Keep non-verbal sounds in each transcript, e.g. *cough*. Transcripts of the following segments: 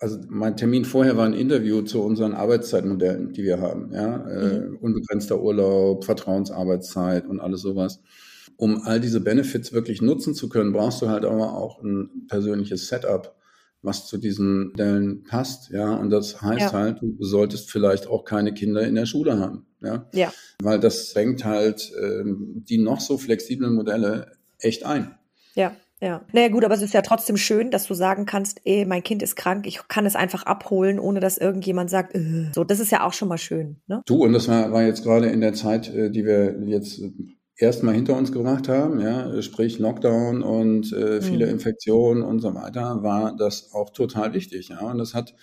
also mein Termin vorher war ein Interview zu unseren Arbeitszeitmodellen, die wir haben. Ja? Äh, mhm. Äh, unbegrenzter Urlaub, Vertrauensarbeitszeit und alles sowas. Um all diese Benefits wirklich nutzen zu können, brauchst du halt aber auch ein persönliches Setup, was zu diesen Modellen passt. Ja, und das heißt ja. halt, du solltest vielleicht auch keine Kinder in der Schule haben. Ja, ja. weil das fängt halt ähm, die noch so flexiblen Modelle echt ein. Ja. Ja, naja gut, aber es ist ja trotzdem schön, dass du sagen kannst, ey, mein Kind ist krank, ich kann es einfach abholen, ohne dass irgendjemand sagt, äh. so, das ist ja auch schon mal schön. Ne? Du, und das war, war jetzt gerade in der Zeit, äh, die wir jetzt äh, erstmal hinter uns gebracht haben, ja, sprich Lockdown und äh, viele mhm. Infektionen und so weiter, war das auch total wichtig. Ja, und das hat,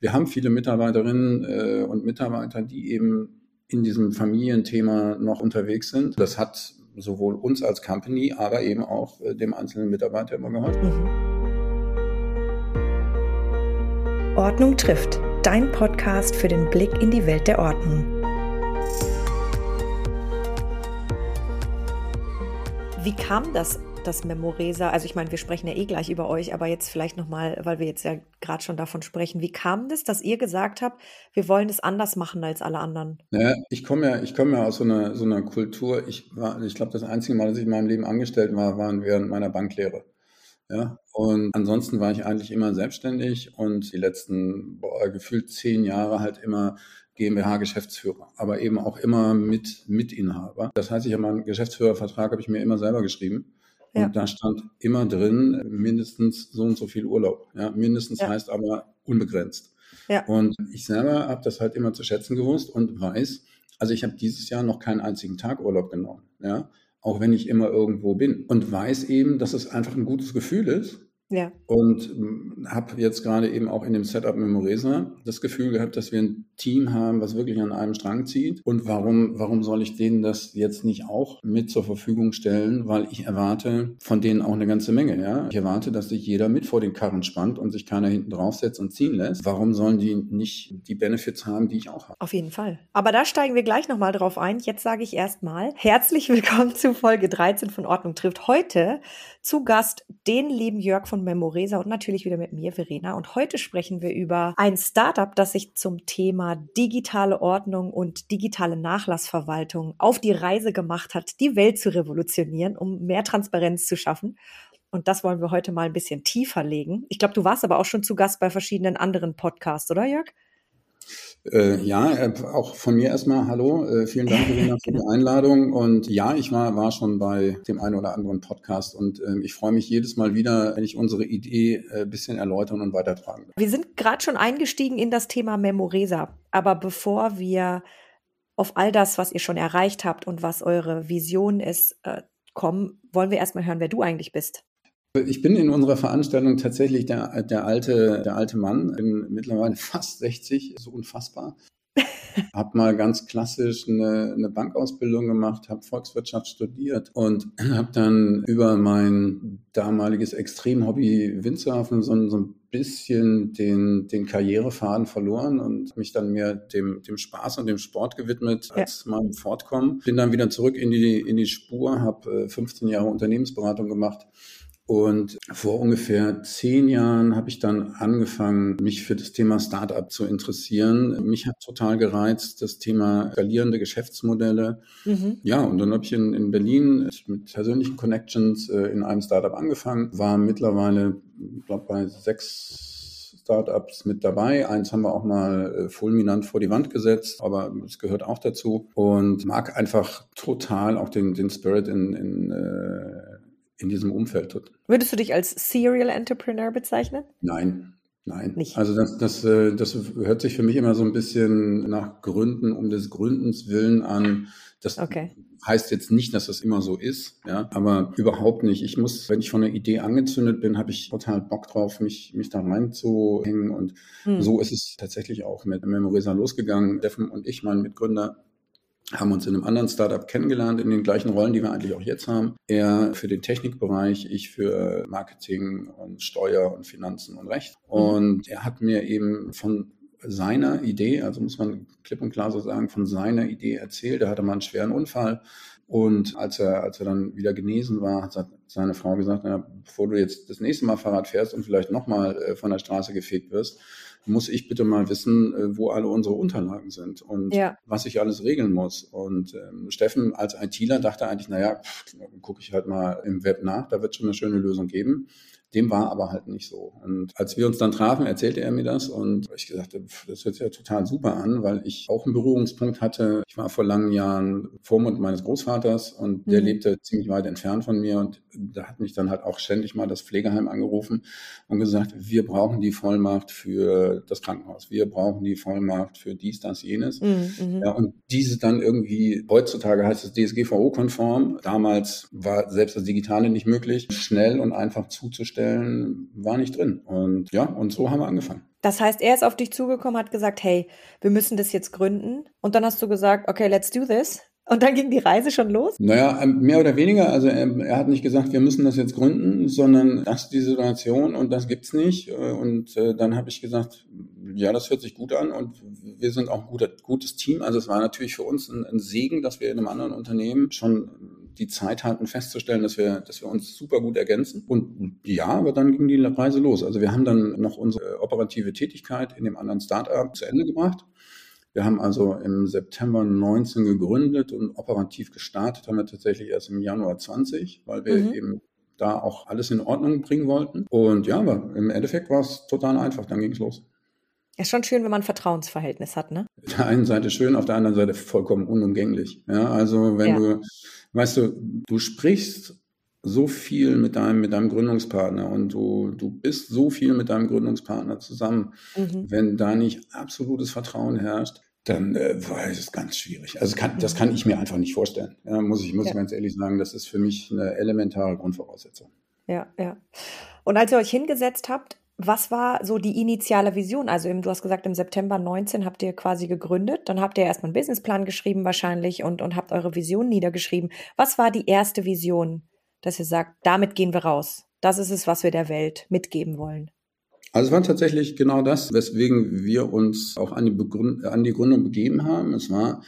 wir haben viele Mitarbeiterinnen äh, und Mitarbeiter, die eben in diesem Familienthema noch unterwegs sind. Das hat sowohl uns als Company, aber eben auch äh, dem einzelnen Mitarbeiter immer geholfen. Mhm. Ordnung trifft, dein Podcast für den Blick in die Welt der Ordnung. Wie kam das das Memoresa? Also ich meine, wir sprechen ja eh gleich über euch, aber jetzt vielleicht nochmal, weil wir jetzt ja gerade schon davon sprechen. Wie kam das, dass ihr gesagt habt, wir wollen es anders machen als alle anderen? Ja, ich komme ja, ich komme ja aus so einer, so einer Kultur. Ich ich glaube, das einzige Mal, dass ich in meinem Leben angestellt war, waren während meiner Banklehre. Ja, und ansonsten war ich eigentlich immer selbstständig und die letzten boah, gefühlt zehn Jahre halt immer GmbH-Geschäftsführer, aber eben auch immer mit Mitinhaber. Das heißt, ich habe meinen Geschäftsführervertrag habe ich mir immer selber geschrieben. Und ja. da stand immer drin, mindestens so und so viel Urlaub. Ja, mindestens ja. heißt aber unbegrenzt. Ja. Und ich selber habe das halt immer zu schätzen gewusst und weiß, also ich habe dieses Jahr noch keinen einzigen Tag Urlaub genommen. Ja, auch wenn ich immer irgendwo bin. Und weiß eben, dass es einfach ein gutes Gefühl ist, ja. Und habe jetzt gerade eben auch in dem Setup Memoresa das Gefühl gehabt, dass wir ein Team haben, was wirklich an einem Strang zieht. Und warum, warum soll ich denen das jetzt nicht auch mit zur Verfügung stellen? Weil ich erwarte von denen auch eine ganze Menge. Ja? Ich erwarte, dass sich jeder mit vor den Karren spannt und sich keiner hinten draufsetzt und ziehen lässt. Warum sollen die nicht die Benefits haben, die ich auch habe? Auf jeden Fall. Aber da steigen wir gleich nochmal drauf ein. Jetzt sage ich erstmal herzlich willkommen zu Folge 13 von Ordnung trifft. Heute zu Gast den lieben Jörg von Memoresa und natürlich wieder mit mir, Verena. Und heute sprechen wir über ein Startup, das sich zum Thema digitale Ordnung und digitale Nachlassverwaltung auf die Reise gemacht hat, die Welt zu revolutionieren, um mehr Transparenz zu schaffen. Und das wollen wir heute mal ein bisschen tiefer legen. Ich glaube, du warst aber auch schon zu Gast bei verschiedenen anderen Podcasts, oder Jörg? Äh, ja, äh, auch von mir erstmal Hallo. Äh, vielen Dank, Verena, für die Einladung. Und ja, ich war, war schon bei dem einen oder anderen Podcast und äh, ich freue mich jedes Mal wieder, wenn ich unsere Idee ein äh, bisschen erläutern und weitertragen darf. Wir sind gerade schon eingestiegen in das Thema Memoresa. Aber bevor wir auf all das, was ihr schon erreicht habt und was eure Vision ist, äh, kommen, wollen wir erstmal hören, wer du eigentlich bist. Ich bin in unserer Veranstaltung tatsächlich der, der, alte, der alte Mann, bin mittlerweile *laughs* fast 60, so unfassbar. *laughs* habe mal ganz klassisch eine, eine Bankausbildung gemacht, habe Volkswirtschaft studiert und *clears throat* habe dann über mein damaliges Extremhobby Windsurfen so, so ein bisschen den, den Karrierefaden verloren und mich dann mehr dem, dem Spaß und dem Sport gewidmet als ja. meinem Fortkommen. Bin dann wieder zurück in die, in die Spur, habe 15 Jahre Unternehmensberatung gemacht und vor ungefähr zehn Jahren habe ich dann angefangen, mich für das Thema Startup zu interessieren. Mich hat total gereizt das Thema skalierende Geschäftsmodelle. Mhm. Ja, und dann habe ich in, in Berlin mit persönlichen Connections äh, in einem Startup angefangen, war mittlerweile, glaube, bei sechs Startups mit dabei. Eins haben wir auch mal äh, fulminant vor die Wand gesetzt, aber es gehört auch dazu und mag einfach total auch den, den Spirit in, in äh, in diesem Umfeld tut. Würdest du dich als Serial Entrepreneur bezeichnen? Nein, nein. Nicht. Also das, das, äh, das hört sich für mich immer so ein bisschen nach Gründen um des Gründens willen an. Das okay. heißt jetzt nicht, dass das immer so ist, ja, aber überhaupt nicht. Ich muss, wenn ich von einer Idee angezündet bin, habe ich total Bock drauf, mich, mich da reinzuhängen. Und hm. so ist es tatsächlich auch mit Memoresa losgegangen. Steffen und ich, mein Mitgründer, haben uns in einem anderen Startup kennengelernt, in den gleichen Rollen, die wir eigentlich auch jetzt haben. Er für den Technikbereich, ich für Marketing und Steuer und Finanzen und Recht. Und er hat mir eben von seiner Idee, also muss man klipp und klar so sagen, von seiner Idee erzählt. Er hatte mal einen schweren Unfall und als er, als er dann wieder genesen war, hat seine Frau gesagt, na, bevor du jetzt das nächste Mal Fahrrad fährst und vielleicht nochmal äh, von der Straße gefegt wirst, muss ich bitte mal wissen, äh, wo alle unsere Unterlagen sind und ja. was ich alles regeln muss. Und ähm, Steffen als ITler dachte eigentlich, naja, gucke ich halt mal im Web nach, da wird schon eine schöne Lösung geben. Dem war aber halt nicht so. Und als wir uns dann trafen, erzählte er mir das und ich gesagt, das hört sich ja total super an, weil ich auch einen Berührungspunkt hatte. Ich war vor langen Jahren Vormund meines Großvaters und der mhm. lebte ziemlich weit entfernt von mir und da hat mich dann halt auch ständig mal das Pflegeheim angerufen und gesagt, wir brauchen die Vollmacht für das Krankenhaus, wir brauchen die Vollmacht für dies, das, jenes. Mhm. mhm. Ja, und diese dann irgendwie, heutzutage heißt es DSGVO-konform, damals war selbst das Digitale nicht möglich, schnell und einfach zuzustellen Stellen war nicht drin. Und ja, und so haben wir angefangen. Das heißt, er ist auf dich zugekommen, hat gesagt, hey, wir müssen das jetzt gründen. Und dann hast du gesagt, okay, let's do this. Und dann ging die Reise schon los? Naja, ähm, mehr oder weniger. Also er, er, hat nicht gesagt, wir müssen das jetzt gründen, sondern das ist die Situation und das gibt's nicht. Und äh, dann habe ich gesagt, ja, das hört sich gut an und wir sind auch ein guter, gutes Team. Also es war natürlich für uns ein, ein Segen, dass wir in einem anderen Unternehmen schon die Zeit hatten festzustellen, dass wir, dass wir uns super gut ergänzen. Und ja, aber dann ging die Reise los. Also wir haben dann noch unsere operative Tätigkeit in dem anderen Startup zu Ende gebracht. Wir haben also im September 19 gegründet und operativ gestartet haben wir tatsächlich erst im Januar 20, weil wir mhm. eben da auch alles in Ordnung bringen wollten. Und ja, aber im Endeffekt war es total einfach, dann ging es los. Ist schon schön, wenn man ein Vertrauensverhältnis hat, ne? Auf der einen Seite schön, auf der anderen Seite vollkommen unumgänglich. Ja, also wenn ja. du, weißt du, du sprichst so viel mit deinem, mit deinem Gründungspartner und du, du bist so viel mit deinem Gründungspartner zusammen. Mhm. Wenn da nicht absolutes Vertrauen herrscht, dann äh, ist es ganz schwierig. Also kann, das kann ich mir einfach nicht vorstellen. Ja, muss ich, muss ja. ich ganz ehrlich sagen, das ist für mich eine elementare Grundvoraussetzung. Ja, ja. Und als ihr euch hingesetzt habt, was war so die initiale Vision? Also du hast gesagt, im September 19 habt ihr quasi gegründet. Dann habt ihr erstmal einen Businessplan geschrieben wahrscheinlich und, und habt eure Vision niedergeschrieben. Was war die erste Vision, dass ihr sagt, damit gehen wir raus? Das ist es, was wir der Welt mitgeben wollen. Also es war tatsächlich genau das, weswegen wir uns auch an die, Begründ an die Gründung begeben haben. Es war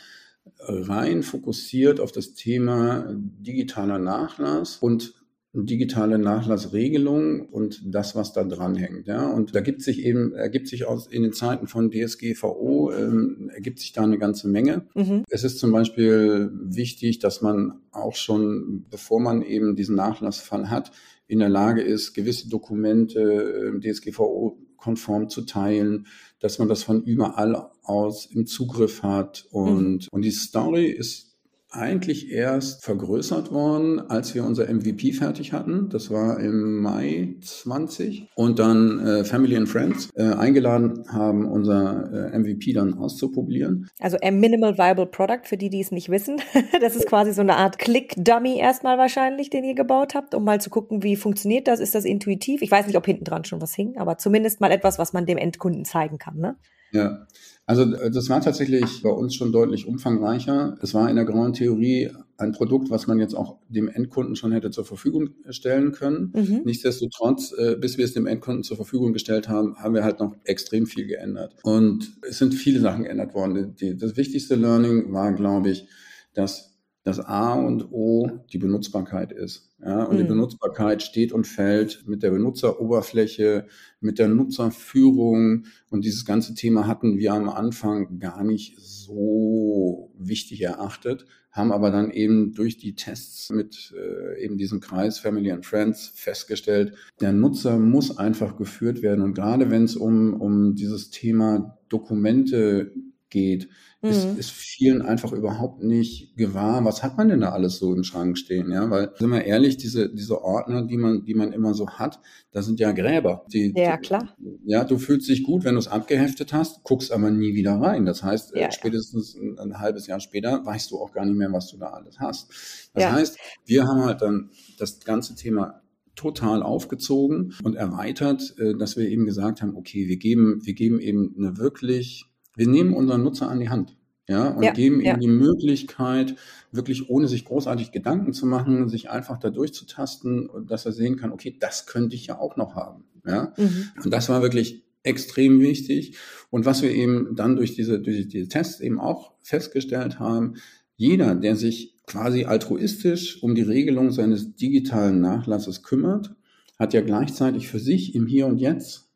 rein fokussiert auf das Thema digitaler Nachlass und digitale Nachlassregelung und das, was da dran hängt. Ja? Und da gibt sich eben, ergibt sich aus in den Zeiten von DSGVO, ähm, ergibt sich da eine ganze Menge. Mhm. Es ist zum Beispiel wichtig, dass man auch schon, bevor man eben diesen Nachlassfall hat, in der Lage ist, gewisse Dokumente äh, DSGVO-konform zu teilen, dass man das von überall aus im Zugriff hat. Und, mhm. und die Story ist eigentlich erst vergrößert worden, als wir unser MVP fertig hatten. Das war im Mai 20. Und dann äh, Family and Friends äh, eingeladen haben, unser äh, MVP dann auszuprobieren. Also ein Minimal Viable Product, für die, die es nicht wissen. *laughs* das ist quasi so eine Art Click-Dummy erstmal wahrscheinlich, den ihr gebaut habt, um mal zu gucken, wie funktioniert das? Ist das intuitiv? Ich weiß nicht, ob hinten dran schon was hing, aber zumindest mal etwas, was man dem Endkunden zeigen kann. Ne? Ja, also das war tatsächlich bei uns schon deutlich umfangreicher. Es war in der grauen Theorie ein Produkt, was man jetzt auch dem Endkunden schon hätte zur Verfügung stellen können. Mhm. Nichtsdestotrotz, äh, bis wir es dem Endkunden zur Verfügung gestellt haben, haben wir halt noch extrem viel geändert. Und es sind viele Sachen geändert worden. das wichtigste Learning war, glaube ich, dass das A und O die Benutzbarkeit ist. Ja, und mhm. die Benutzbarkeit steht und fällt mit der Benutzeroberfläche, mit der Nutzerführung. Und dieses ganze Thema hatten wir am Anfang gar nicht so wichtig erachtet, haben aber dann eben durch die Tests mit äh, eben diesem Kreis Family and Friends festgestellt, der Nutzer muss einfach geführt werden. Und gerade wenn es um, um dieses Thema Dokumente geht, mhm. ist, ist vielen einfach überhaupt nicht gewahr, was hat man denn da alles so im Schrank stehen, ja, weil, sind wir ehrlich, diese, diese Ordner, die man, die man immer so hat, das sind ja Gräber. Die, ja, klar. Ja, du fühlst dich gut, wenn du es abgeheftet hast, guckst aber nie wieder rein. Das heißt, äh, ja, spätestens ein, ein, halbes Jahr später weißt du auch gar nicht mehr, was du da alles hast. Das ja. heißt, wir haben halt dann das ganze Thema total aufgezogen und erweitert, äh, dass wir eben gesagt haben, okay, wir geben, wir geben eben eine wirklich wir nehmen unseren Nutzer an die Hand. Ja, und ja, geben ja. ihm die Möglichkeit, wirklich ohne sich großartig Gedanken zu machen, sich einfach da durchzutasten und dass er sehen kann, okay, das könnte ich ja auch noch haben. Ja, mhm. und das war wirklich extrem wichtig. Und was wir eben dann durch diese, durch diese Tests eben auch festgestellt haben, jeder, der sich quasi altruistisch um die Regelung seines digitalen Nachlasses kümmert, hat ja gleichzeitig für sich im Hier und Jetzt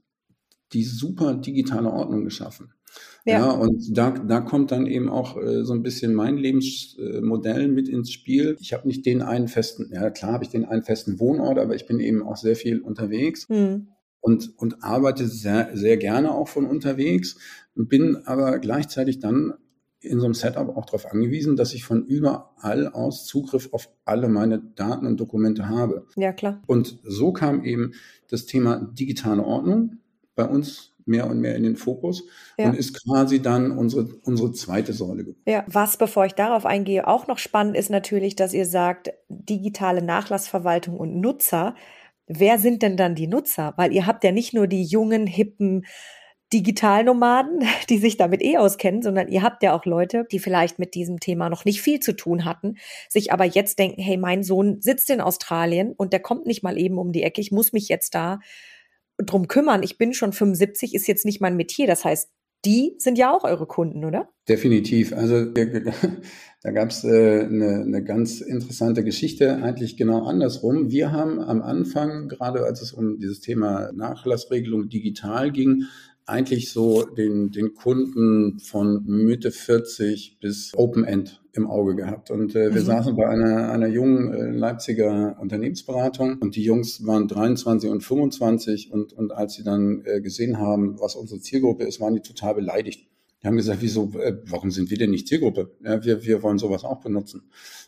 die super digitale Ordnung geschaffen. Ja. ja, und da, da kommt dann eben auch äh, so ein bisschen mein Lebensmodell mit ins Spiel. Ich habe nicht den einen festen, ja klar habe ich den einen festen Wohnort, aber ich bin eben auch sehr viel unterwegs. Mhm. Und, und arbeite sehr, sehr gerne auch von unterwegs, bin aber gleichzeitig dann in so einem Setup auch darauf angewiesen, dass ich von überall aus Zugriff auf alle meine Daten und Dokumente habe. Ja, klar. Und so kam eben das Thema digitale Ordnung bei uns mehr und mehr in den Fokus ja. und ist quasi dann unsere, unsere zweite Säule geworden. Ja, was, bevor ich darauf eingehe, auch noch spannend ist natürlich, dass ihr sagt, digitale Nachlassverwaltung und Nutzer. Wer sind denn dann die Nutzer? Weil ihr habt ja nicht nur die jungen, hippen Digitalnomaden, *laughs* die sich damit eh auskennen, sondern ihr habt ja auch Leute, die vielleicht mit diesem Thema noch nicht viel zu tun hatten, sich aber jetzt denken, hey, mein Sohn sitzt in Australien und der kommt nicht mal eben um die Ecke, ich muss mich jetzt da drum kümmern. Ich bin schon 75, ist jetzt nicht mein Metier. Das heißt, die sind ja auch eure Kunden, oder? Definitiv. Also *laughs* da gab es äh, eine, eine ganz interessante Geschichte, eigentlich genau andersrum. Wir haben am Anfang, gerade als es um dieses Thema Nachlassregelung digital ging, eigentlich so den, den Kunden von Mitte 40 bis Open End im Auge gehabt. Und äh, wir mhm. saßen bei einer, einer jungen äh, Leipziger Unternehmensberatung und die Jungs waren 23 und 25 und, und als sie dann äh, gesehen haben, was unsere Zielgruppe ist, waren die total beleidigt. Die haben gesagt, wieso, äh, warum sind wir denn nicht Zielgruppe? Ja, wir, wir wollen sowas auch benutzen.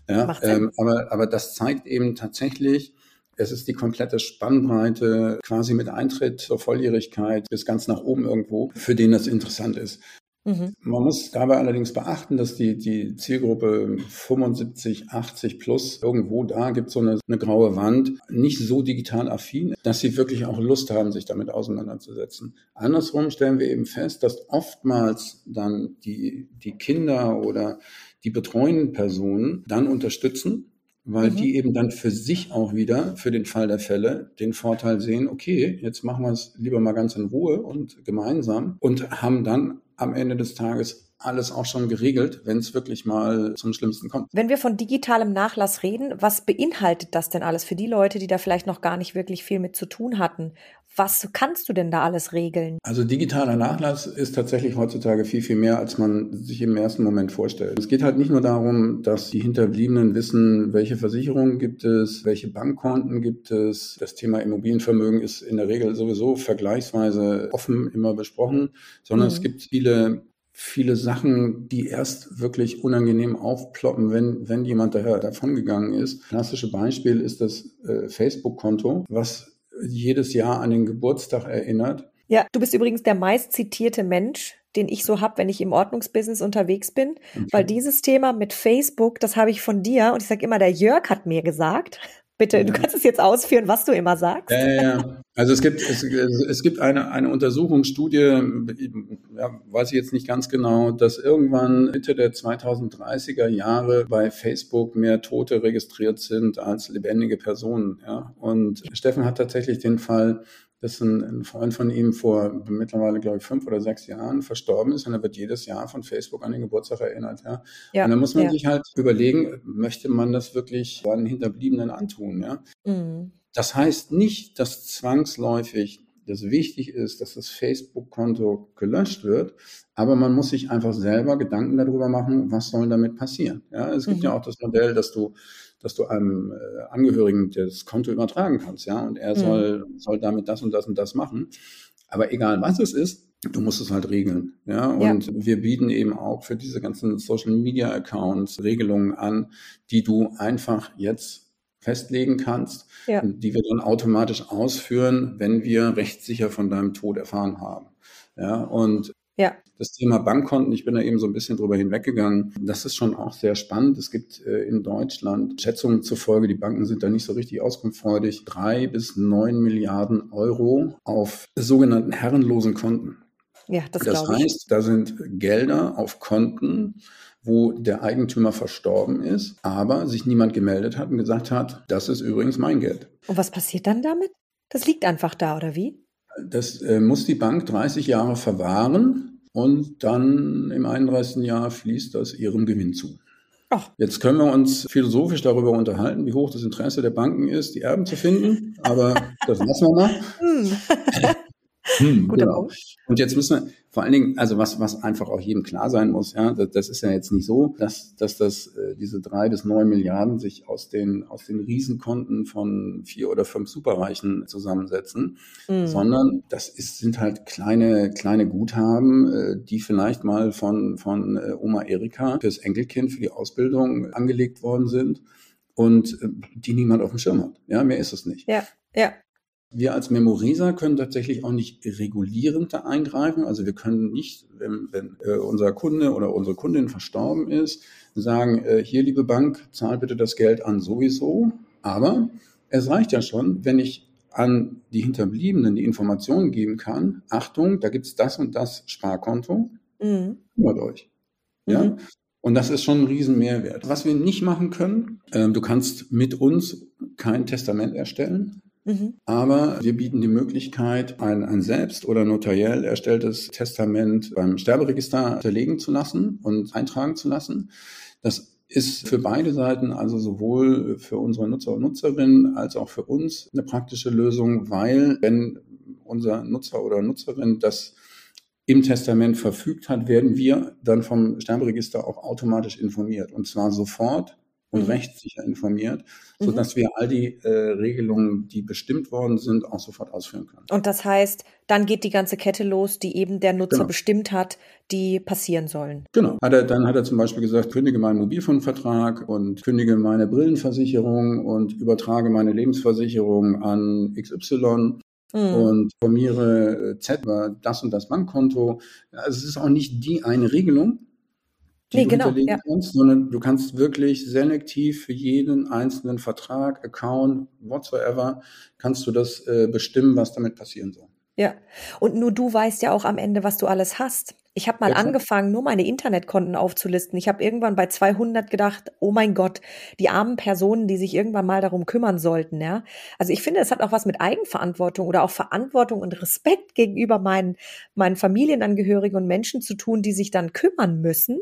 Ja, ähm, aber, aber das zeigt eben tatsächlich, es ist die komplette Spannbreite, quasi mit Eintritt zur Volljährigkeit bis ganz nach oben irgendwo, für den das interessant ist. Mhm. Man muss dabei allerdings beachten, dass die, die Zielgruppe 75, 80 plus irgendwo da gibt so eine, eine graue Wand, nicht so digital affin, dass sie wirklich auch Lust haben, sich damit auseinanderzusetzen. Andersrum stellen wir eben fest, dass oftmals dann die, die Kinder oder die betreuenden Personen dann unterstützen, weil mhm. die eben dann für sich auch wieder, für den Fall der Fälle, den Vorteil sehen, okay, jetzt machen wir es lieber mal ganz in Ruhe und gemeinsam und haben dann am Ende des Tages alles auch schon geregelt, wenn es wirklich mal zum Schlimmsten kommt. Wenn wir von digitalem Nachlass reden, was beinhaltet das denn alles für die Leute, die da vielleicht noch gar nicht wirklich viel mit zu tun hatten? Was kannst du denn da alles regeln? Also digitaler Nachlass ist tatsächlich heutzutage viel, viel mehr, als man sich im ersten Moment vorstellt. Es geht halt nicht nur darum, dass die Hinterbliebenen wissen, welche Versicherungen gibt es, welche Bankkonten gibt es. Das Thema Immobilienvermögen ist in der Regel sowieso vergleichsweise offen immer besprochen, sondern mhm. es gibt viele viele Sachen, die erst wirklich unangenehm aufploppen, wenn, wenn jemand daher davongegangen ist. Klassische Beispiel ist das äh, Facebook-Konto, was jedes Jahr an den Geburtstag erinnert. Ja, du bist übrigens der meist zitierte Mensch, den ich so habe, wenn ich im Ordnungsbusiness unterwegs bin, okay. weil dieses Thema mit Facebook, das habe ich von dir und ich sage immer, der Jörg hat mir gesagt, Bitte, du kannst es jetzt ausführen, was du immer sagst. Ja, ja, ja. Also es gibt, es, es gibt eine, eine Untersuchungsstudie, ja, weiß ich jetzt nicht ganz genau, dass irgendwann Mitte der 2030er Jahre bei Facebook mehr Tote registriert sind als lebendige Personen. Ja. Und Steffen hat tatsächlich den Fall dass ein, ein, Freund von ihm vor mittlerweile, glaube ich, fünf oder sechs Jahren verstorben ist und er wird jedes Jahr von Facebook an den Geburtstag erinnert. Ja? ja und dann muss man ja. sich halt überlegen, möchte man das wirklich seinen Hinterbliebenen antun? Ja? Mhm. Das heißt nicht, dass zwangsläufig das wichtig ist, dass das Facebook-Konto gelöscht wird, aber man muss sich einfach selber Gedanken darüber machen, was soll damit passieren. Ja, es gibt mhm. ja auch das Modell, dass du dass du einem äh, Angehörigen das Konto übertragen kannst, ja, und er mhm. soll, soll damit das und das und das machen. Aber egal was es ist, du musst es halt regeln, ja. Und ja. wir bieten eben auch für diese ganzen Social Media Accounts Regelungen an, die du einfach jetzt festlegen kannst, ja. die wir dann automatisch ausführen, wenn wir rechtssicher von deinem Tod erfahren haben. Ja, und ja. Das Thema Bankkonten, ich bin da eben so ein bisschen drüber hinweggegangen. Das ist schon auch sehr spannend. Es gibt äh, in Deutschland Schätzungen zufolge, die Banken sind da nicht so richtig auskunftsfreudig, drei bis neun Milliarden Euro auf sogenannten herrenlosen Konten. Ja, das, das heißt, da sind Gelder auf Konten, wo der Eigentümer verstorben ist, aber sich niemand gemeldet hat und gesagt hat, das ist übrigens mein Geld. Und was passiert dann damit? Das liegt einfach da, oder wie? Das äh, muss die Bank 30 Jahre verwahren und dann im 31. Jahr fließt das ihrem Gewinn zu. Ach. Jetzt können wir uns philosophisch darüber unterhalten, wie hoch das Interesse der Banken ist, die Erben zu finden, aber das lassen wir mal. *laughs* Hm. *laughs* Genau. Und jetzt müssen wir vor allen Dingen, also was, was einfach auch jedem klar sein muss, ja, das, das ist ja jetzt nicht so, dass, dass das, äh, diese drei bis neun Milliarden sich aus den, aus den Riesenkonten von vier oder fünf Superreichen zusammensetzen, mhm. sondern das ist, sind halt kleine, kleine Guthaben, äh, die vielleicht mal von, von äh, Oma Erika fürs Enkelkind, für die Ausbildung angelegt worden sind und äh, die niemand auf dem Schirm hat. Ja, mehr ist es nicht. Ja, ja. Wir als Memoriser können tatsächlich auch nicht regulierend da eingreifen. Also wir können nicht, wenn, wenn äh, unser Kunde oder unsere Kundin verstorben ist, sagen, äh, hier liebe Bank, zahl bitte das Geld an sowieso. Aber es reicht ja schon, wenn ich an die Hinterbliebenen die Informationen geben kann, Achtung, da gibt's das und das Sparkonto, mhm. kümmert euch. Ja? Mhm. Und das ist schon ein Riesenmehrwert. Was wir nicht machen können, äh, du kannst mit uns kein Testament erstellen. Mhm. Aber wir bieten die Möglichkeit, ein, ein selbst oder notariell erstelltes Testament beim Sterberegister hinterlegen zu lassen und eintragen zu lassen. Das ist für beide Seiten, also sowohl für unsere Nutzer und Nutzerinnen als auch für uns eine praktische Lösung, weil wenn unser Nutzer oder Nutzerin das im Testament verfügt hat, werden wir dann vom Sterberegister auch automatisch informiert. Und zwar sofort und mhm. rechtssicher informiert, sodass mhm. wir all die äh, Regelungen, die bestimmt worden sind, auch sofort ausführen können. Und das heißt, dann geht die ganze Kette los, die eben der Nutzer genau. bestimmt hat, die passieren sollen. Genau. Hat er, dann hat er zum Beispiel gesagt, kündige meinen Mobilfunkvertrag und kündige meine Brillenversicherung und übertrage meine Lebensversicherung an XY mhm. und formiere äh, Z über das und das Bankkonto. Also es ist auch nicht die eine Regelung, die nee, du genau, hinterlegen ja. kannst, sondern du kannst wirklich selektiv für jeden einzelnen Vertrag, Account, whatsoever, kannst du das äh, bestimmen, was damit passieren soll. Ja, und nur du weißt ja auch am Ende, was du alles hast. Ich habe mal ja, angefangen, nur meine Internetkonten aufzulisten. Ich habe irgendwann bei 200 gedacht, oh mein Gott, die armen Personen, die sich irgendwann mal darum kümmern sollten, ja. Also ich finde, es hat auch was mit Eigenverantwortung oder auch Verantwortung und Respekt gegenüber meinen, meinen Familienangehörigen und Menschen zu tun, die sich dann kümmern müssen.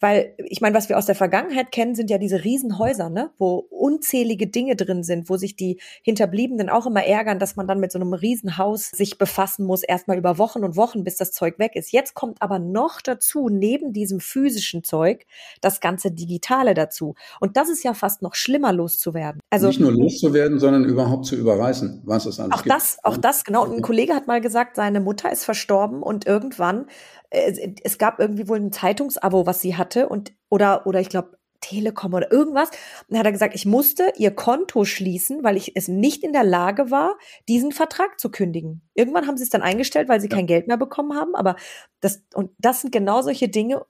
Weil ich meine, was wir aus der Vergangenheit kennen, sind ja diese Riesenhäuser, ne? wo unzählige Dinge drin sind, wo sich die Hinterbliebenen auch immer ärgern, dass man dann mit so einem Riesenhaus sich befassen muss, erstmal über Wochen und Wochen, bis das Zeug weg ist. Jetzt kommt aber noch dazu, neben diesem physischen Zeug, das ganze Digitale dazu. Und das ist ja fast noch schlimmer loszuwerden. Also nicht nur loszuwerden, sondern überhaupt zu überreißen, was es alles auch gibt. Das, auch das, genau. Und ein Kollege hat mal gesagt, seine Mutter ist verstorben und irgendwann es, es gab irgendwie wohl ein Zeitungsabo, was sie hatte und oder oder ich glaube Telekom oder irgendwas. Und dann hat er gesagt, ich musste ihr Konto schließen, weil ich es nicht in der Lage war, diesen Vertrag zu kündigen. Irgendwann haben sie es dann eingestellt, weil sie ja. kein Geld mehr bekommen haben. Aber das, und das sind genau solche Dinge,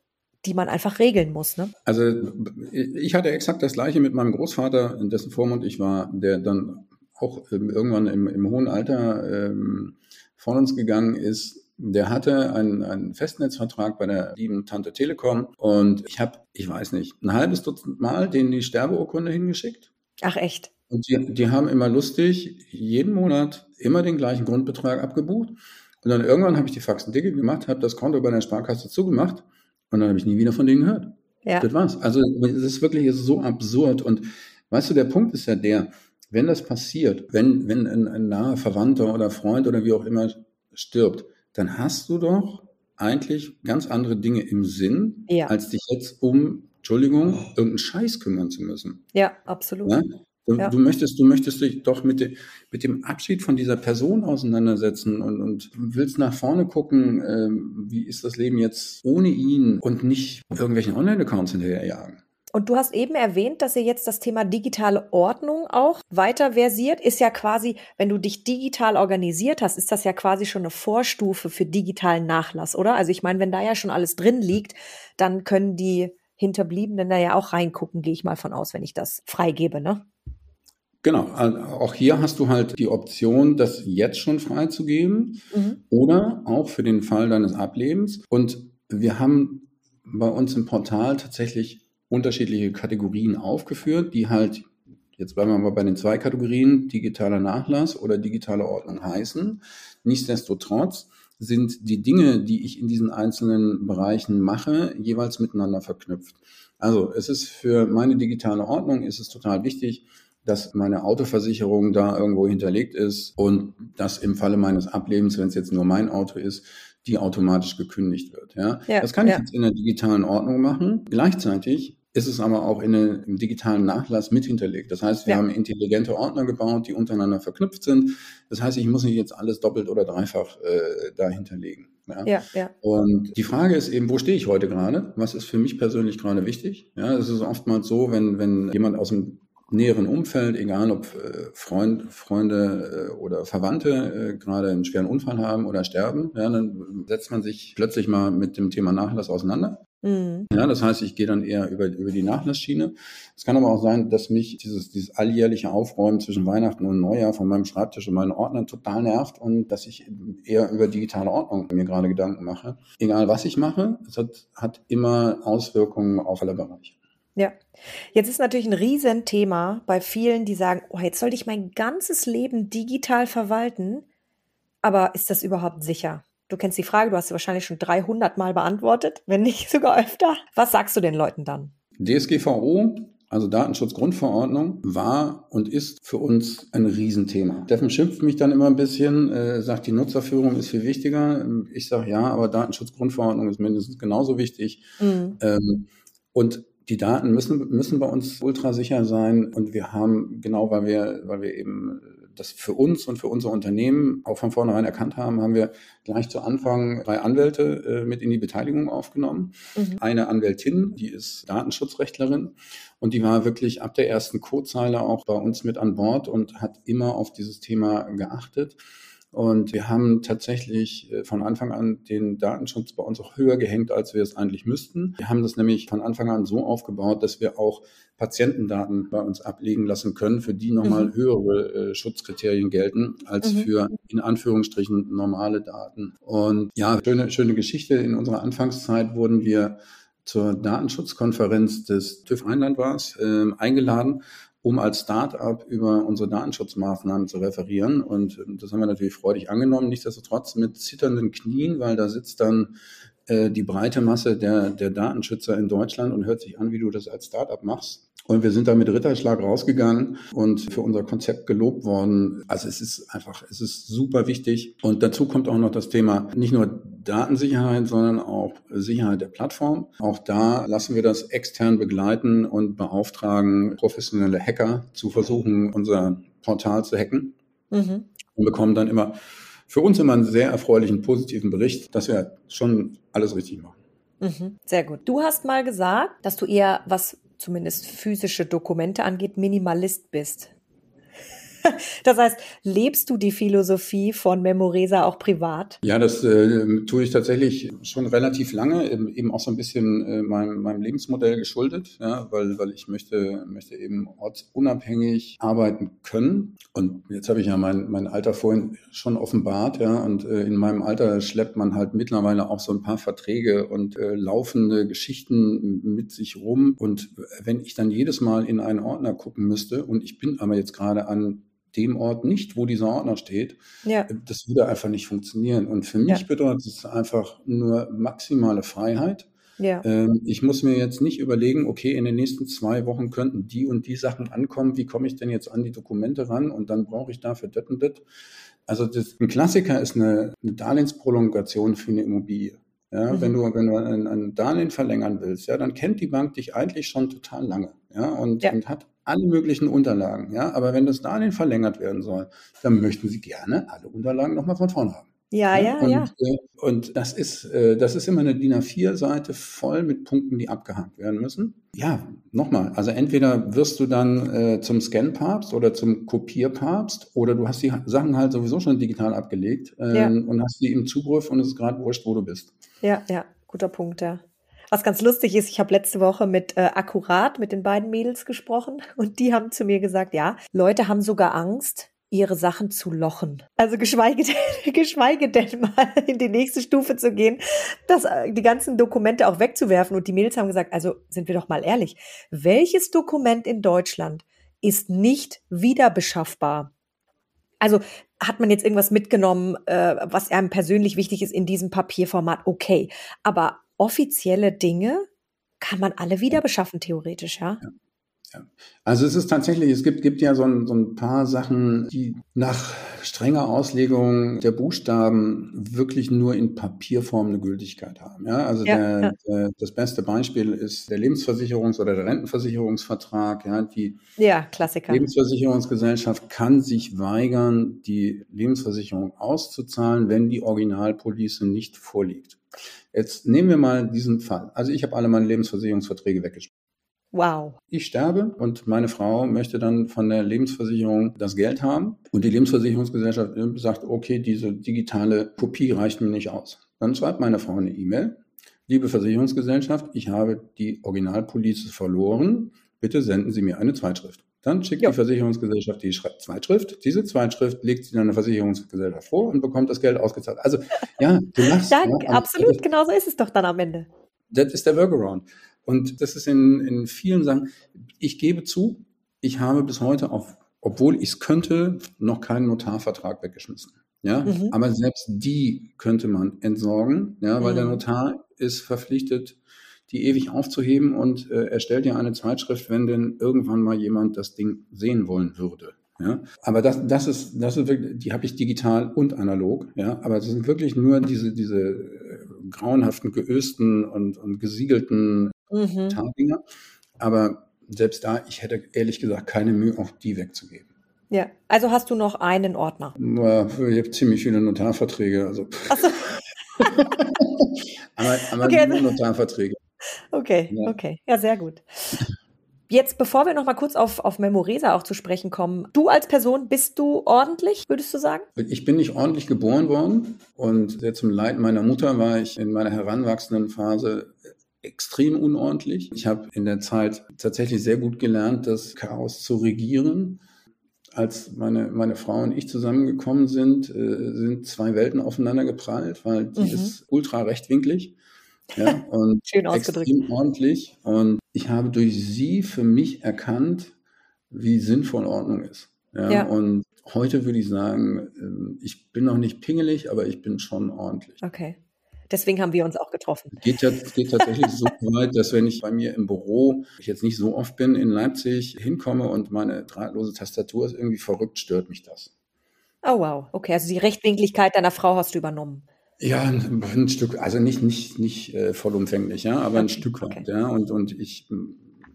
die man einfach regeln muss. Ne? Also ich hatte exakt das gleiche mit meinem Großvater, in dessen Vormund ich war, der dann auch irgendwann im, im hohen Alter ähm, von uns gegangen ist der hatte einen, einen Festnetzvertrag bei der lieben Tante Telekom und ich habe, ich weiß nicht, ein halbes Dutzend Mal denen die Sterbeurkunde hingeschickt. Ach echt? Und die, die haben immer lustig jeden Monat immer den gleichen Grundbetrag abgebucht. Und dann irgendwann habe ich die Faxen dicke gemacht, habe das Konto bei der Sparkasse zugemacht und dann habe ich nie wieder von denen gehört. Ja. Das war's. Also es ist wirklich so absurd. Und weißt du, der Punkt ist ja der, wenn das passiert, wenn, wenn ein, ein naher Verwandter oder Freund oder wie auch immer stirbt, dann hast du doch eigentlich ganz andere Dinge im Sinn, ja. als dich jetzt um, Entschuldigung, irgendeinen Scheiß kümmern zu müssen. Ja, absolut. Ja? Du, ja. du, möchtest, du möchtest dich doch mit, de, mit dem Abschied von dieser Person auseinandersetzen und, und willst nach vorne gucken, äh, wie ist das Leben jetzt ohne ihn und nicht irgendwelchen Online-Accounts hinterherjagen. Und du hast eben erwähnt, dass ihr jetzt das Thema digitale Ordnung auch weiter versiert. Ist ja quasi, wenn du dich digital organisiert hast, ist das ja quasi schon eine Vorstufe für digitalen Nachlass, oder? Also ich meine, wenn da ja schon alles drin liegt, dann können die Hinterbliebenen da ja auch reingucken, gehe ich mal von aus, wenn ich das freigebe, ne? Genau, also auch hier hast du halt die Option, das jetzt schon freizugeben mhm. oder auch für den Fall deines Ablebens. Und wir haben bei uns im Portal tatsächlich unterschiedliche Kategorien aufgeführt, die halt Jetzt bleiben wir mal bei den zwei Kategorien, digitaler Nachlass oder digitale Ordnung heißen. Nichtsdestotrotz sind die Dinge, die ich in diesen einzelnen Bereichen mache, jeweils miteinander verknüpft. Also es ist für meine digitale Ordnung ist es total wichtig, dass meine Autoversicherung da irgendwo hinterlegt ist und dass im Falle meines Ablebens, wenn es jetzt nur mein Auto ist, die automatisch gekündigt wird. Ja, ja das kann ich ja. jetzt in der digitalen Ordnung machen. Gleichzeitig ist es aber auch in eine, im digitalen Nachlass mit hinterlegt. Das heißt, wir ja. haben intelligente Ordner gebaut, die untereinander verknüpft sind. Das heißt, ich muss nicht jetzt alles doppelt oder dreifach äh, da hinterlegen. Ja? Ja, ja. Und die Frage ist eben, wo stehe ich heute gerade? Was ist für mich persönlich gerade wichtig? Ja, es ist oftmals so, wenn, wenn jemand aus dem näheren Umfeld, egal ob äh, Freund, Freunde äh, oder Verwandte äh, gerade einen schweren Unfall haben oder sterben, ja, dann setzt man sich plötzlich mal mit dem Thema Nachlass auseinander. Mhm. Ja, das heißt, ich gehe dann eher über, über die Nachlassschiene. Es kann aber auch sein, dass mich dieses, dieses alljährliche Aufräumen zwischen Weihnachten und Neujahr von meinem Schreibtisch und meinen Ordnern total nervt und dass ich eher über digitale Ordnung mir gerade Gedanken mache. Egal was ich mache, es hat, hat immer Auswirkungen auf alle Bereiche. Ja. Jetzt ist natürlich ein Riesenthema bei vielen, die sagen, oh, jetzt sollte ich mein ganzes Leben digital verwalten. Aber ist das überhaupt sicher? Du kennst die Frage, du hast sie wahrscheinlich schon 300 Mal beantwortet, wenn nicht *laughs* sogar öfter. Was sagst du den Leuten dann? DSGVO, also Datenschutzgrundverordnung, war und ist für uns ein Riesenthema. Steffen schimpft mich dann immer ein bisschen, äh, sagt, die Nutzerführung ist viel wichtiger. Ich sage ja, aber Datenschutzgrundverordnung ist mindestens genauso wichtig. Mhm. Ähm, und die Daten müssen, müssen bei uns ultra sicher sein und wir haben, genau weil wir, weil wir eben das für uns und für unser Unternehmen auch von vornherein erkannt haben, haben wir gleich zu Anfang drei Anwälte äh, mit in die Beteiligung aufgenommen. Mhm. Eine Anwältin, die ist Datenschutzrechtlerin und die war wirklich ab der ersten Codezeile auch bei uns mit an Bord und hat immer auf dieses Thema geachtet. Und wir haben tatsächlich äh, von Anfang an den Datenschutz bei uns auch höher gehängt, als wir es eigentlich müssten. Wir haben das nämlich von Anfang an so aufgebaut, dass wir auch Patientendaten bei uns ablegen lassen können, für die nochmal mhm. höhere äh, Schutzkriterien gelten als mhm. für in Anführungsstrichen normale Daten. Und ja, schöne, schöne Geschichte. In unserer Anfangszeit wurden wir zur Datenschutzkonferenz des TÜV Rheinland war es, äh, eingeladen um als Start-up über unsere Datenschutzmaßnahmen zu referieren. Und das haben wir natürlich freudig angenommen, nichtsdestotrotz mit zitternden Knien, weil da sitzt dann äh, die breite Masse der, der Datenschützer in Deutschland und hört sich an, wie du das als Start-up machst. Und wir sind da mit Ritterschlag rausgegangen und für unser Konzept gelobt worden. Also es ist einfach, es ist super wichtig. Und dazu kommt auch noch das Thema nicht nur Datensicherheit, sondern auch Sicherheit der Plattform. Auch da lassen wir das extern begleiten und beauftragen professionelle Hacker zu versuchen, unser Portal zu hacken. Mhm. Und bekommen dann immer für uns immer einen sehr erfreulichen, positiven Bericht, dass wir schon alles richtig machen. Mhm, sehr gut. Du hast mal gesagt, dass du eher was zumindest physische Dokumente angeht, Minimalist bist. Das heißt, lebst du die Philosophie von Memoresa auch privat? Ja, das äh, tue ich tatsächlich schon relativ lange, eben auch so ein bisschen äh, meinem, meinem Lebensmodell geschuldet, ja, weil, weil ich möchte, möchte eben ortsunabhängig arbeiten können. Und jetzt habe ich ja mein, mein Alter vorhin schon offenbart, ja, und äh, in meinem Alter schleppt man halt mittlerweile auch so ein paar Verträge und äh, laufende Geschichten mit sich rum. Und wenn ich dann jedes Mal in einen Ordner gucken müsste und ich bin aber jetzt gerade an dem Ort nicht, wo dieser Ordner steht. Ja. Das würde einfach nicht funktionieren. Und für mich ja. bedeutet es einfach nur maximale Freiheit. Ja. Ähm, ich muss mir jetzt nicht überlegen, okay, in den nächsten zwei Wochen könnten die und die Sachen ankommen. Wie komme ich denn jetzt an die Dokumente ran? Und dann brauche ich dafür das und das. Also das, ein Klassiker ist eine, eine Darlehensprolongation für eine Immobilie. Ja, mhm. wenn du, wenn du ein, ein, Darlehen verlängern willst, ja, dann kennt die Bank dich eigentlich schon total lange, ja, und, ja. und hat alle möglichen Unterlagen, ja. Aber wenn das Darlehen verlängert werden soll, dann möchten sie gerne alle Unterlagen nochmal von vorne haben. Ja, ja, und, ja. Äh, und das ist, äh, das ist immer eine DIN A4-Seite voll mit Punkten, die abgehakt werden müssen. Ja, nochmal. Also entweder wirst du dann äh, zum Scan-Papst oder zum Kopierpapst oder du hast die Sachen halt sowieso schon digital abgelegt ähm, ja. und hast die im Zugriff und es ist gerade wurscht, wo du bist. Ja, ja, guter Punkt, ja. Was ganz lustig ist, ich habe letzte Woche mit äh, Akkurat, mit den beiden Mädels gesprochen *laughs* und die haben zu mir gesagt, ja, Leute haben sogar Angst, ihre Sachen zu lochen. Also geschweige denn, *laughs* geschweige denn mal in die nächste Stufe zu gehen, das, äh, die ganzen Dokumente auch wegzuwerfen. Und die Mädels haben gesagt, also sind wir doch mal ehrlich, welches Dokument in Deutschland ist nicht wieder beschaffbar. Also hat man jetzt irgendwas mitgenommen, äh, was einem persönlich wichtig ist in diesem Papierformat, okay. Aber offizielle Dinge kann man alle wieder beschaffen, theoretisch, ja? ja. Also es ist tatsächlich, es gibt, gibt ja so ein, so ein paar Sachen, die nach strenger Auslegung der Buchstaben wirklich nur in Papierform eine Gültigkeit haben. Ja, also ja, der, ja. Der, das beste Beispiel ist der Lebensversicherungs- oder der Rentenversicherungsvertrag. Ja, die ja, Klassiker. Lebensversicherungsgesellschaft kann sich weigern, die Lebensversicherung auszuzahlen, wenn die Originalpolice nicht vorliegt. Jetzt nehmen wir mal diesen Fall. Also ich habe alle meine Lebensversicherungsverträge weggeschmissen. Wow. Ich sterbe und meine Frau möchte dann von der Lebensversicherung das Geld haben und die Lebensversicherungsgesellschaft sagt, okay, diese digitale Kopie reicht mir nicht aus. Dann schreibt meine Frau eine E-Mail. Liebe Versicherungsgesellschaft, ich habe die Originalpolice verloren. Bitte senden Sie mir eine Zweitschrift. Dann schickt jo. die Versicherungsgesellschaft die Zweitschrift. Diese Zweitschrift legt sie dann der Versicherungsgesellschaft vor und bekommt das Geld ausgezahlt. Also, ja, du lachst. *laughs* Danke, ja, absolut, genau so ist es doch dann am Ende. Das ist der Workaround. Und das ist in, in vielen Sachen, ich gebe zu, ich habe bis heute, auf, obwohl ich es könnte, noch keinen Notarvertrag weggeschmissen. Ja, mhm. aber selbst die könnte man entsorgen, ja, weil mhm. der Notar ist verpflichtet, die ewig aufzuheben und äh, erstellt ja eine Zeitschrift, wenn denn irgendwann mal jemand das Ding sehen wollen würde. Ja, aber das, das ist, das ist wirklich, die habe ich digital und analog. Ja, aber es sind wirklich nur diese, diese grauenhaften, geösten und, und gesiegelten mhm. Tardinger. Aber selbst da, ich hätte ehrlich gesagt keine Mühe, auch die wegzugeben. Ja, also hast du noch einen Ordner? Ja, ich habe ziemlich viele Notarverträge. Also. *laughs* Ach so. *laughs* aber aber okay, nur also Notarverträge. Okay, ja. okay. Ja, sehr gut. Jetzt, bevor wir noch mal kurz auf, auf Memoresa auch zu sprechen kommen, du als Person, bist du ordentlich, würdest du sagen? Ich bin nicht ordentlich geboren worden und sehr zum Leid meiner Mutter war ich in meiner heranwachsenden Phase extrem unordentlich. Ich habe in der Zeit tatsächlich sehr gut gelernt, das Chaos zu regieren. Als meine, meine Frau und ich zusammengekommen sind, äh, sind zwei Welten aufeinander geprallt, weil die mhm. ist ultra rechtwinklig. Ja, *laughs* und Schön extrem ordentlich. Und ich habe durch sie für mich erkannt, wie sinnvoll Ordnung ist. Ja, ja. Und heute würde ich sagen, ähm, ich bin noch nicht pingelig, aber ich bin schon ordentlich. Okay. Deswegen haben wir uns auch getroffen. Geht, geht tatsächlich so *laughs* weit, dass wenn ich bei mir im Büro, ich jetzt nicht so oft bin, in Leipzig hinkomme und meine drahtlose Tastatur ist irgendwie verrückt, stört mich das. Oh wow, okay, also die Rechtwinkligkeit deiner Frau hast du übernommen. Ja, ein, ein Stück, also nicht, nicht, nicht äh, vollumfänglich, ja, aber okay, ein Stück weit, okay. ja. Und, und ich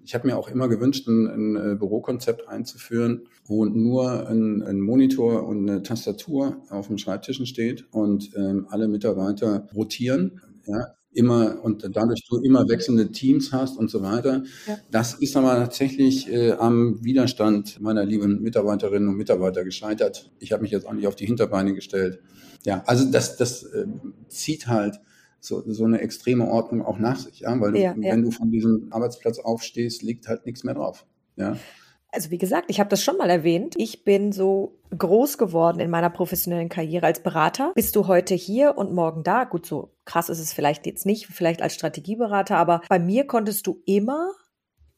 ich habe mir auch immer gewünscht, ein, ein, äh, Bürokonzept einzuführen, wo nur ein, ein, Monitor und eine Tastatur auf dem Schreibtischen steht und ähm, alle Mitarbeiter rotieren. Ja, immer und dadurch du immer wechselnde Teams hast und so weiter. Ja. Das ist aber tatsächlich äh, am Widerstand meiner lieben Mitarbeiterinnen und Mitarbeiter gescheitert. Ich habe mich jetzt auch nicht auf die Hinterbeine gestellt. Ja, also das, das äh, zieht halt so, so eine extreme Ordnung auch nach sich, ja, weil du, ja, ja. wenn du von diesem Arbeitsplatz aufstehst, liegt halt nichts mehr drauf, ja. Also wie gesagt, ich habe das schon mal erwähnt. Ich bin so groß geworden in meiner professionellen Karriere als Berater. Bist du heute hier und morgen da? Gut, so krass ist es vielleicht jetzt nicht, vielleicht als Strategieberater, aber bei mir konntest du immer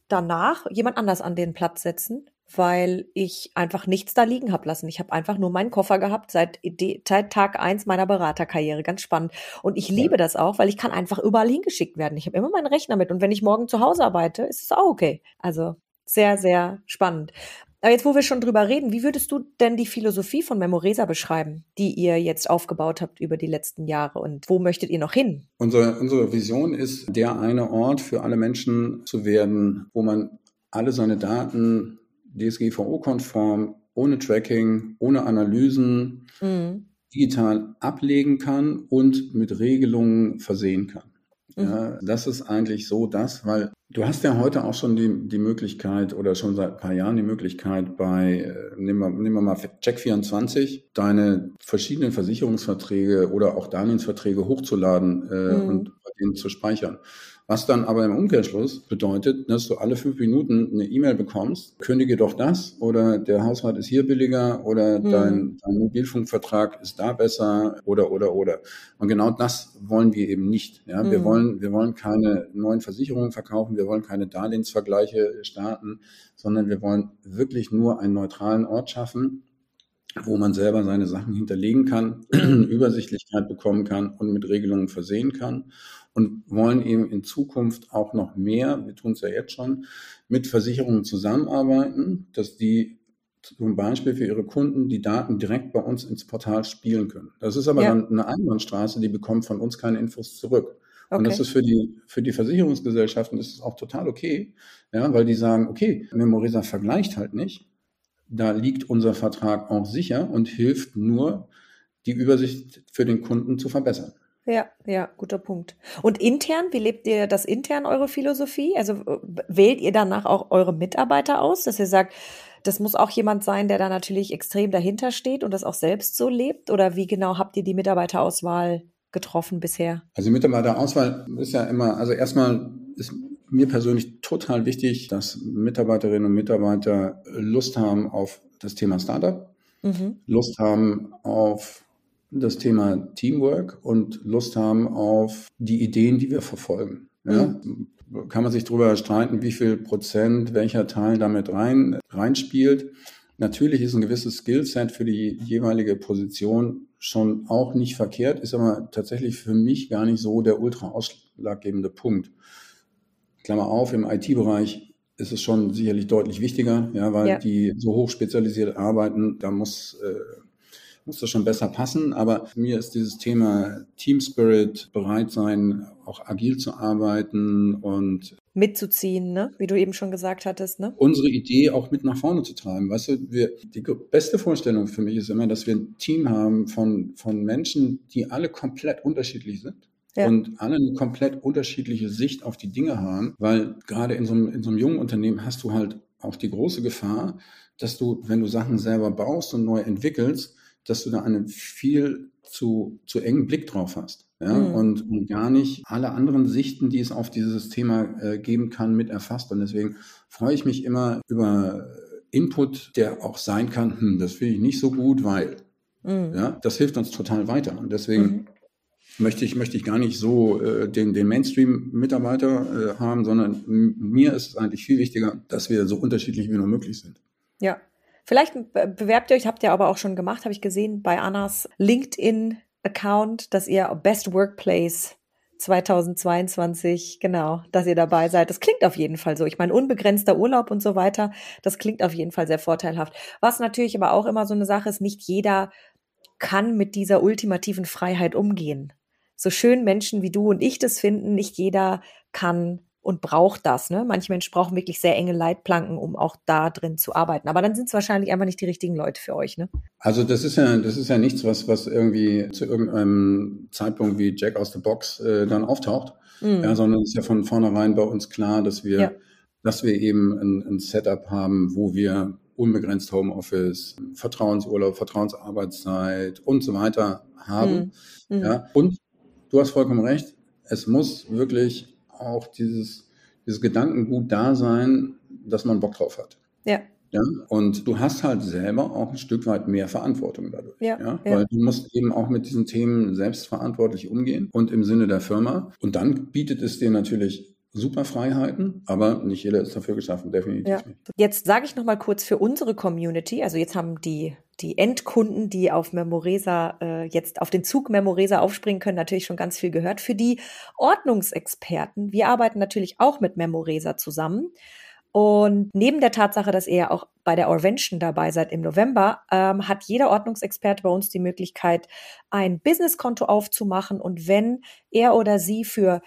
danach jemand anders an den Platz setzen, weil ich einfach nichts da liegen habe lassen. Ich habe einfach nur meinen Koffer gehabt seit, seit Tag eins meiner Beraterkarriere. Ganz spannend. Und ich liebe das auch, weil ich kann einfach überall hingeschickt werden. Ich habe immer meinen Rechner mit. Und wenn ich morgen zu Hause arbeite, ist es auch okay. Also sehr, sehr spannend. Aber jetzt, wo wir schon drüber reden, wie würdest du denn die Philosophie von Memoresa beschreiben, die ihr jetzt aufgebaut habt über die letzten Jahre und wo möchtet ihr noch hin? Unsere, unsere Vision ist, der eine Ort für alle Menschen zu werden, wo man alle seine Daten DSGVO-konform, ohne Tracking, ohne Analysen mhm. digital ablegen kann und mit Regelungen versehen kann. Mhm. Ja, das ist eigentlich so das, weil du hast ja heute auch schon die, die Möglichkeit oder schon seit ein paar Jahren die Möglichkeit bei, äh, nehmen wir, nehmen wir mal Check24, deine verschiedenen Versicherungsverträge oder auch Darlehensverträge hochzuladen äh, mhm. und bei den zu speichern. Was dann aber im Umkehrschluss bedeutet, dass du alle fünf Minuten eine E-Mail bekommst, kündige doch das oder der Haushalt ist hier billiger oder mhm. dein, dein Mobilfunkvertrag ist da besser oder oder oder. Und genau das wollen wir eben nicht. Ja? Mhm. Wir wollen wir wollen keine neuen Versicherungen verkaufen, wir wollen keine Darlehensvergleiche starten, sondern wir wollen wirklich nur einen neutralen Ort schaffen, wo man selber seine Sachen hinterlegen kann, *clears throat* Übersichtlichkeit bekommen kann und mit Regelungen versehen kann und wollen eben in Zukunft auch noch mehr, wir tun es ja jetzt schon, mit Versicherungen zusammenarbeiten, dass die zum Beispiel für ihre Kunden die Daten direkt bei uns ins Portal spielen können. Das ist aber ja. dann eine Einbahnstraße, die bekommt von uns keine Infos zurück. Okay. Und das ist für die, für die Versicherungsgesellschaften ist es auch total okay, ja, weil die sagen, okay, Memorisa vergleicht halt nicht, da liegt unser Vertrag auch sicher und hilft nur, die Übersicht für den Kunden zu verbessern. Ja, ja, guter Punkt. Und intern, wie lebt ihr das intern, eure Philosophie? Also wählt ihr danach auch eure Mitarbeiter aus, dass ihr sagt, das muss auch jemand sein, der da natürlich extrem dahinter steht und das auch selbst so lebt? Oder wie genau habt ihr die Mitarbeiterauswahl getroffen bisher? Also Mitarbeiterauswahl ist ja immer, also erstmal ist mir persönlich total wichtig, dass Mitarbeiterinnen und Mitarbeiter Lust haben auf das Thema Startup, mhm. Lust haben auf das Thema Teamwork und Lust haben auf die Ideen, die wir verfolgen. Ja? Mhm. Kann man sich darüber streiten, wie viel Prozent welcher Teil damit rein, reinspielt. Natürlich ist ein gewisses Skillset für die jeweilige Position schon auch nicht verkehrt, ist aber tatsächlich für mich gar nicht so der ultra ausschlaggebende Punkt. Klammer auf, im IT-Bereich ist es schon sicherlich deutlich wichtiger, ja, weil ja. die so hoch spezialisiert arbeiten, da muss, äh, muss das schon besser passen. Aber mir ist dieses Thema Team Spirit, bereit sein, auch agil zu arbeiten und mitzuziehen, ne? wie du eben schon gesagt hattest. Ne? Unsere Idee auch mit nach vorne zu treiben. Weißt du, wir, die beste Vorstellung für mich ist immer, dass wir ein Team haben von, von Menschen, die alle komplett unterschiedlich sind ja. und alle eine komplett unterschiedliche Sicht auf die Dinge haben, weil gerade in so, einem, in so einem jungen Unternehmen hast du halt auch die große Gefahr, dass du, wenn du Sachen selber baust und neu entwickelst, dass du da einen viel zu, zu engen Blick drauf hast. Ja, mhm. und, und gar nicht alle anderen Sichten, die es auf dieses Thema äh, geben kann, mit erfasst. Und deswegen freue ich mich immer über Input, der auch sein kann, hm, das finde ich nicht so gut, weil. Mhm. Ja, das hilft uns total weiter. Und deswegen mhm möchte ich, möchte ich gar nicht so äh, den, den Mainstream-Mitarbeiter äh, haben, sondern mir ist es eigentlich viel wichtiger, dass wir so unterschiedlich wie nur möglich sind. Ja. Vielleicht bewerbt ihr euch, habt ihr aber auch schon gemacht, habe ich gesehen, bei Annas LinkedIn-Account, dass ihr Best Workplace 2022, genau, dass ihr dabei seid. Das klingt auf jeden Fall so. Ich meine, unbegrenzter Urlaub und so weiter, das klingt auf jeden Fall sehr vorteilhaft. Was natürlich aber auch immer so eine Sache ist, nicht jeder kann mit dieser ultimativen Freiheit umgehen so schön Menschen wie du und ich das finden, nicht jeder kann und braucht das. Ne? Manche Menschen brauchen wirklich sehr enge Leitplanken, um auch da drin zu arbeiten. Aber dann sind es wahrscheinlich einfach nicht die richtigen Leute für euch. Ne? Also das ist ja, das ist ja nichts, was, was irgendwie zu irgendeinem Zeitpunkt wie Jack aus the Box äh, dann auftaucht. Mhm. Ja, sondern es ist ja von vornherein bei uns klar, dass wir, ja. dass wir eben ein, ein Setup haben, wo wir unbegrenzt Homeoffice, Vertrauensurlaub, Vertrauensarbeitszeit und so weiter haben. Mhm. Mhm. Ja, und du hast vollkommen recht. Es muss wirklich auch dieses, dieses Gedankengut da sein, dass man Bock drauf hat. Ja. Ja, und du hast halt selber auch ein Stück weit mehr Verantwortung dadurch. Ja, ja, Weil du musst eben auch mit diesen Themen selbstverantwortlich umgehen und im Sinne der Firma. Und dann bietet es dir natürlich super Freiheiten, aber nicht jeder ist dafür geschaffen, definitiv ja. nicht. Jetzt sage ich noch mal kurz für unsere Community, also jetzt haben die die Endkunden, die auf Memoresa äh, jetzt auf den Zug Memoresa aufspringen können, natürlich schon ganz viel gehört. Für die Ordnungsexperten, wir arbeiten natürlich auch mit Memoresa zusammen. Und neben der Tatsache, dass ihr ja auch bei der Orvention dabei seid im November, ähm, hat jeder Ordnungsexperte bei uns die Möglichkeit, ein Businesskonto aufzumachen. Und wenn er oder sie für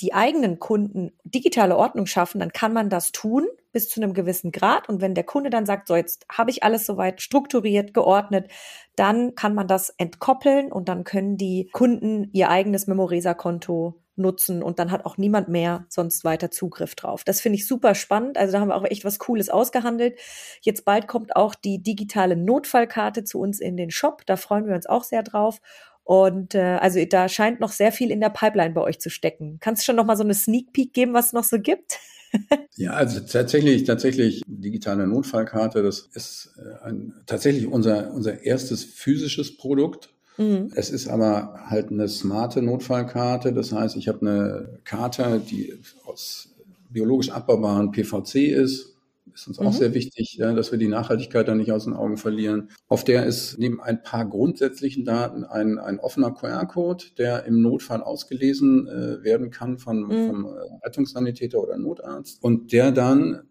die eigenen Kunden digitale Ordnung schaffen, dann kann man das tun bis zu einem gewissen Grad. Und wenn der Kunde dann sagt, so jetzt habe ich alles soweit strukturiert, geordnet, dann kann man das entkoppeln und dann können die Kunden ihr eigenes Memoresa-Konto nutzen und dann hat auch niemand mehr sonst weiter Zugriff drauf. Das finde ich super spannend. Also da haben wir auch echt was Cooles ausgehandelt. Jetzt bald kommt auch die digitale Notfallkarte zu uns in den Shop. Da freuen wir uns auch sehr drauf. Und äh, also da scheint noch sehr viel in der Pipeline bei euch zu stecken. Kannst du schon noch mal so eine Sneak Peek geben, was es noch so gibt? *laughs* ja, also tatsächlich, tatsächlich digitale Notfallkarte, das ist äh, ein, tatsächlich unser, unser erstes physisches Produkt. Mhm. Es ist aber halt eine smarte Notfallkarte. Das heißt, ich habe eine Karte, die aus biologisch abbaubaren PVC ist, ist uns auch mhm. sehr wichtig, dass wir die Nachhaltigkeit da nicht aus den Augen verlieren. Auf der ist neben ein paar grundsätzlichen Daten ein, ein offener QR-Code, der im Notfall ausgelesen äh, werden kann von, mhm. vom äh, Rettungssanitäter oder Notarzt und der dann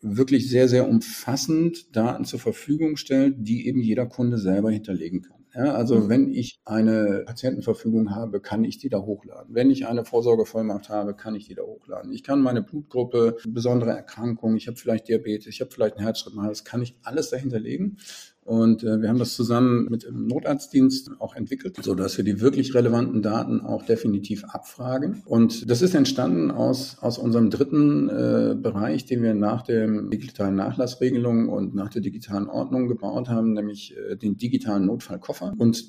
wirklich sehr, sehr umfassend Daten zur Verfügung stellt, die eben jeder Kunde selber hinterlegen kann. Ja, also mhm. wenn ich eine Patientenverfügung habe, kann ich die da hochladen. Wenn ich eine Vorsorgevollmacht habe, kann ich die da hochladen. Ich kann meine Blutgruppe, besondere Erkrankungen, ich habe vielleicht Diabetes, ich habe vielleicht einen Herzschrittmacher, das kann ich alles dahinterlegen. Und äh, wir haben das zusammen mit dem Notarztdienst auch entwickelt, so dass wir die wirklich relevanten Daten auch definitiv abfragen. Und das ist entstanden aus, aus unserem dritten äh, Bereich, den wir nach der digitalen Nachlassregelung und nach der digitalen Ordnung gebaut haben, nämlich äh, den digitalen Notfallkoffer. Und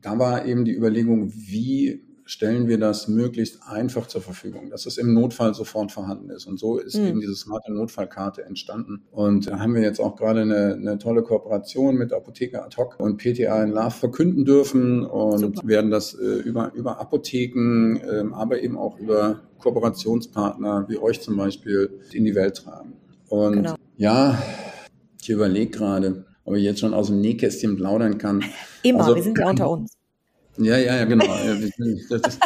da war eben die Überlegung, wie stellen wir das möglichst einfach zur Verfügung, dass es im Notfall sofort vorhanden ist. Und so ist mhm. eben diese smarte Notfallkarte entstanden. Und da haben wir jetzt auch gerade eine, eine tolle Kooperation mit Apotheker ad hoc und PTA in Love verkünden dürfen und Super. werden das äh, über, über Apotheken, äh, aber eben auch über Kooperationspartner wie euch zum Beispiel in die Welt tragen. Und genau. ja, ich überlege gerade, ob ich jetzt schon aus dem Nähkästchen plaudern kann. Immer, also, wir sind ja unter *clears throat* uns. Ja, ja, ja, genau. Ist,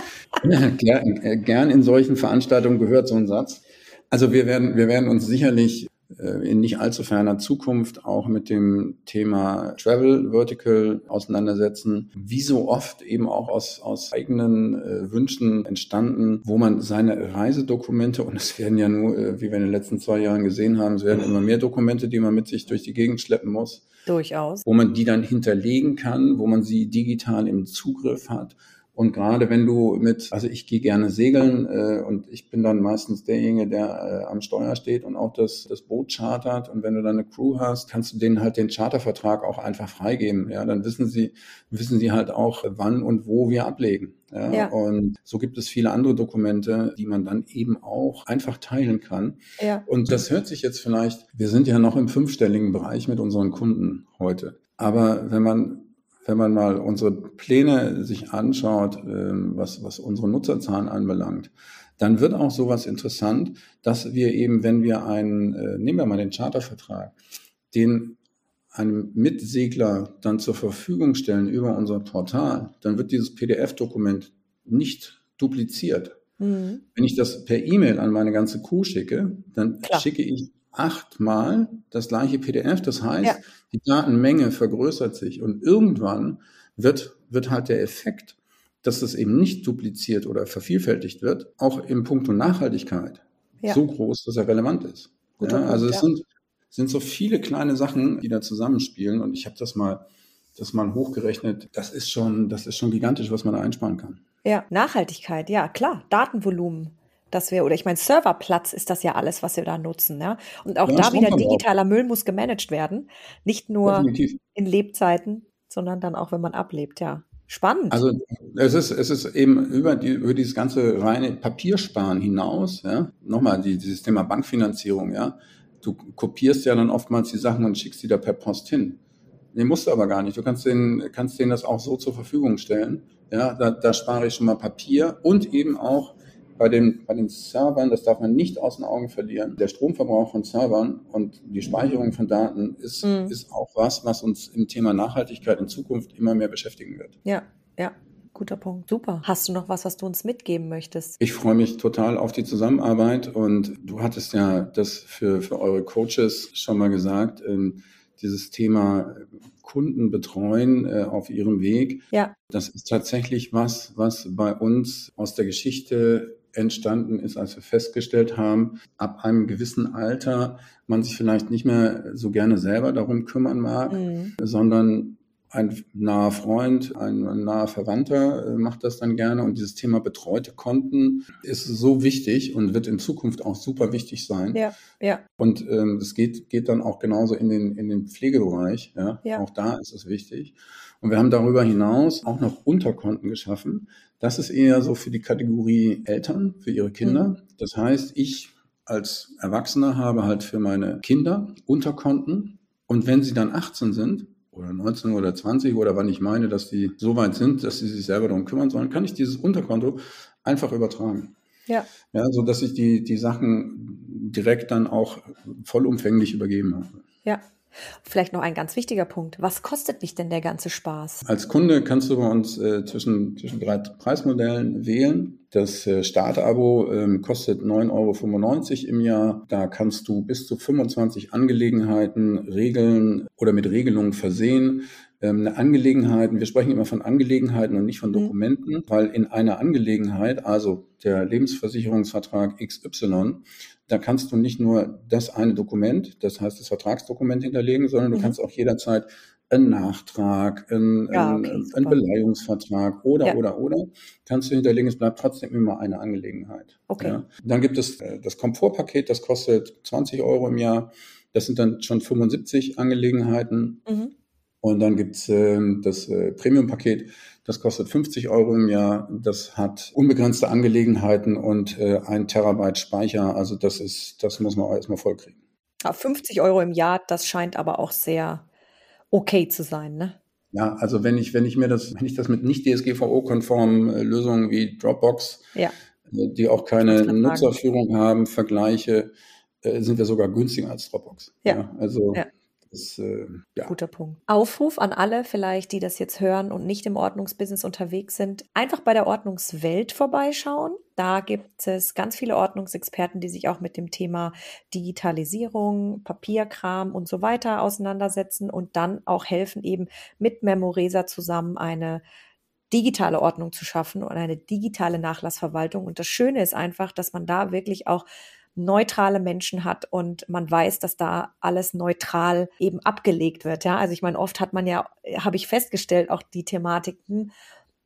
gern, gern in solchen Veranstaltungen gehört so ein Satz. Also wir werden, wir werden uns sicherlich äh, in nicht allzu ferner Zukunft auch mit dem Thema Travel Vertical auseinandersetzen. Wie so oft eben auch aus, aus eigenen äh, Wünschen entstanden, wo man seine Reisedokumente, und es werden ja nur, äh, wie wir in den letzten zwei Jahren gesehen haben, es werden immer mehr Dokumente, die man mit sich durch die Gegend schleppen muss, Durchaus. Wo man die dann hinterlegen kann, wo man sie digital im Zugriff hat. Und gerade wenn du mit, also ich gehe gerne segeln äh, und ich bin dann meistens derjenige, der äh, am Steuer steht und auch das, das Boot chartert. Und wenn du dann eine Crew hast, kannst du denen halt den Chartervertrag auch einfach freigeben. Ja, dann wissen sie, wissen sie halt auch, wann und wo wir ablegen. Ja, ja. Und so gibt es viele andere Dokumente, die man dann eben auch einfach teilen kann. Ja. Und das hört sich jetzt vielleicht, wir sind ja noch im fünfstelligen Bereich mit unseren Kunden heute. Aber wenn man wenn man mal unsere Pläne sich anschaut, ähm, was, was unsere Nutzerzahlen anbelangt, dann wird auch sowas interessant, dass wir eben, wenn wir einen, äh, nehmen wir mal den Chartervertrag, den einem Mitsegler dann zur Verfügung stellen über unser Portal, dann wird dieses PDF-Dokument nicht dupliziert. Mhm. Wenn ich das per E-Mail an meine ganze Crew schicke, dann Klar. schicke ich achtmal das gleiche PDF. Das heißt, ja. die Datenmenge vergrößert sich und irgendwann wird, wird halt der Effekt, dass es eben nicht dupliziert oder vervielfältigt wird, auch im Punkt Nachhaltigkeit ja. so groß, dass er relevant ist. Ja, Punkt, also es sind sind so viele kleine Sachen, die da zusammenspielen. Und ich habe das mal, das mal hochgerechnet. Das ist schon, das ist schon gigantisch, was man da einsparen kann. Ja, Nachhaltigkeit, ja klar, Datenvolumen. Das wäre, oder ich meine, Serverplatz ist das ja alles, was wir da nutzen. Ja? Und auch ja, da wieder digitaler Müll muss gemanagt werden. Nicht nur Definitiv. in Lebzeiten, sondern dann auch, wenn man ablebt, ja. Spannend. Also es ist, es ist eben über, die, über dieses ganze reine Papiersparen hinaus, ja, nochmal die, dieses Thema Bankfinanzierung, ja, du kopierst ja dann oftmals die Sachen und schickst die da per Post hin. Nee, musst du aber gar nicht. Du kannst denen, kannst denen das auch so zur Verfügung stellen. Ja, da, da spare ich schon mal Papier und eben auch bei den, bei den Servern, das darf man nicht aus den Augen verlieren. Der Stromverbrauch von Servern und die Speicherung von Daten ist, mhm. ist auch was, was uns im Thema Nachhaltigkeit in Zukunft immer mehr beschäftigen wird. Ja, ja. Guter Punkt. Super. Hast du noch was, was du uns mitgeben möchtest? Ich freue mich total auf die Zusammenarbeit und du hattest ja das für, für eure Coaches schon mal gesagt, ähm, dieses Thema Kunden betreuen äh, auf ihrem Weg. Ja. Das ist tatsächlich was, was bei uns aus der Geschichte entstanden ist, als wir festgestellt haben, ab einem gewissen Alter man sich vielleicht nicht mehr so gerne selber darum kümmern mag, mhm. sondern ein naher Freund, ein, naher Verwandter äh, macht das dann gerne und dieses Thema betreute Konten ist so wichtig und wird in Zukunft auch super wichtig sein. Ja, ja. Und ähm, es geht, geht dann auch genauso in den, in den Pflegebereich. Ja? ja. Auch da ist es wichtig. Und wir haben darüber hinaus auch noch Unterkonten geschaffen. Das ist eher so für die Kategorie Eltern, für ihre Kinder. Mhm. Das heißt, ich als Erwachsener habe halt für meine Kinder Unterkonten. Und wenn sie dann 18 sind, oder 19 oder 20 oder wann ich meine, dass die so weit sind, dass sie sich selber darum kümmern sollen, kann ich dieses Unterkonto einfach übertragen. Ja. Ja, so dass ich die, die Sachen direkt dann auch vollumfänglich übergeben habe. Ja. Vielleicht noch ein ganz wichtiger Punkt. Was kostet mich denn der ganze Spaß? Als Kunde kannst du bei uns äh, zwischen, zwischen drei Preismodellen wählen. Das äh, Startabo ähm, kostet 9,95 Euro im Jahr. Da kannst du bis zu 25 Angelegenheiten regeln oder mit Regelungen versehen. Ähm, eine Angelegenheit, wir sprechen immer von Angelegenheiten und nicht von mhm. Dokumenten, weil in einer Angelegenheit, also der Lebensversicherungsvertrag XY, da kannst du nicht nur das eine Dokument, das heißt das Vertragsdokument hinterlegen, sondern du mhm. kannst auch jederzeit einen Nachtrag, einen, ja, okay, einen, einen Beleihungsvertrag oder, ja. oder, oder, kannst du hinterlegen. Es bleibt trotzdem immer eine Angelegenheit. Okay. Ja. Dann gibt es äh, das Komfortpaket, das kostet 20 Euro im Jahr. Das sind dann schon 75 Angelegenheiten. Mhm. Und dann gibt's äh, das äh, Premium-Paket, das kostet 50 Euro im Jahr. Das hat unbegrenzte Angelegenheiten und äh, ein Terabyte Speicher. Also das ist, das muss man auch erstmal vollkriegen. Ja, 50 Euro im Jahr, das scheint aber auch sehr okay zu sein, ne? Ja, also wenn ich, wenn ich mir das, wenn ich das mit nicht DSGVO-konformen äh, Lösungen wie Dropbox, ja. äh, die auch keine Nutzerführung haben, vergleiche, äh, sind wir sogar günstiger als Dropbox. Ja. ja also ja. Das, äh, ja. Guter Punkt. Aufruf an alle vielleicht, die das jetzt hören und nicht im Ordnungsbusiness unterwegs sind, einfach bei der Ordnungswelt vorbeischauen. Da gibt es ganz viele Ordnungsexperten, die sich auch mit dem Thema Digitalisierung, Papierkram und so weiter auseinandersetzen und dann auch helfen, eben mit Memoresa zusammen eine digitale Ordnung zu schaffen und eine digitale Nachlassverwaltung. Und das Schöne ist einfach, dass man da wirklich auch neutrale Menschen hat und man weiß, dass da alles neutral eben abgelegt wird. Ja, also ich meine, oft hat man ja, habe ich festgestellt, auch die Thematiken.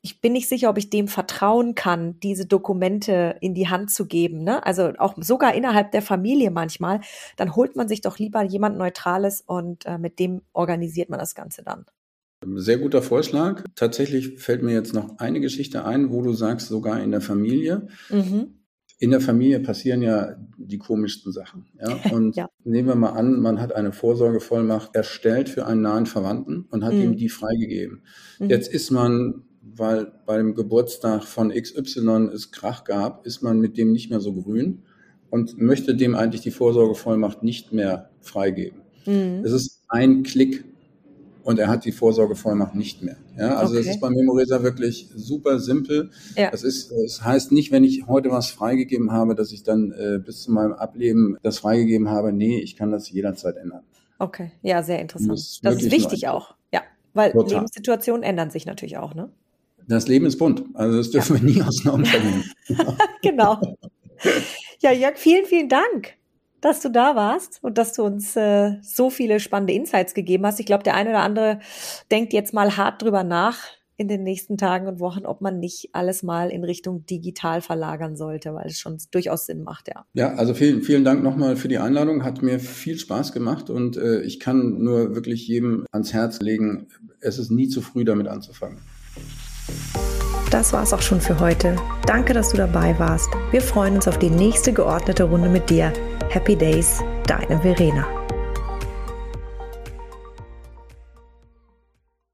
Ich bin nicht sicher, ob ich dem vertrauen kann, diese Dokumente in die Hand zu geben. Ne? Also auch sogar innerhalb der Familie manchmal. Dann holt man sich doch lieber jemand Neutrales und äh, mit dem organisiert man das Ganze dann. Sehr guter Vorschlag. Tatsächlich fällt mir jetzt noch eine Geschichte ein, wo du sagst, sogar in der Familie. Mhm in der Familie passieren ja die komischsten Sachen. Ja? *laughs* Und ja. nehmen wir mal an, man hat eine Vorsorgevollmacht erstellt für einen nahen Verwandten und hat mhm. ihm die freigegeben. Mhm. Jetzt ist man, weil beim Geburtstag von XY es Krach gab, ist man mit dem nicht mehr so grün und möchte dem eigentlich die Vorsorgevollmacht nicht mehr freigeben. Mhm. Es ist ein Klick und er hat die Vorsorgevollmacht nicht mehr. Ja, also okay. das ist bei Memoresa wirklich super simpel. Ja. Das ist, das heißt nicht, wenn ich heute was freigegeben habe, dass ich dann äh, bis zu meinem Ableben das freigegeben habe. Nee, ich kann das jederzeit ändern. Okay, ja, sehr interessant. Das, das ist wichtig auch, ja, weil Total. Lebenssituationen ändern sich natürlich auch, ne? Das Leben ist bunt, also das dürfen ja. wir nie auseinandernehmen. *laughs* genau. Ja, Jörg, vielen, vielen Dank dass du da warst und dass du uns äh, so viele spannende Insights gegeben hast. Ich glaube, der eine oder andere denkt jetzt mal hart drüber nach in den nächsten Tagen und Wochen, ob man nicht alles mal in Richtung digital verlagern sollte, weil es schon durchaus Sinn macht, ja. Ja, also vielen, vielen Dank nochmal für die Einladung. Hat mir viel Spaß gemacht und äh, ich kann nur wirklich jedem ans Herz legen, es ist nie zu früh damit anzufangen. Das war es auch schon für heute. Danke, dass du dabei warst. Wir freuen uns auf die nächste geordnete Runde mit dir. Happy Days, deine Verena.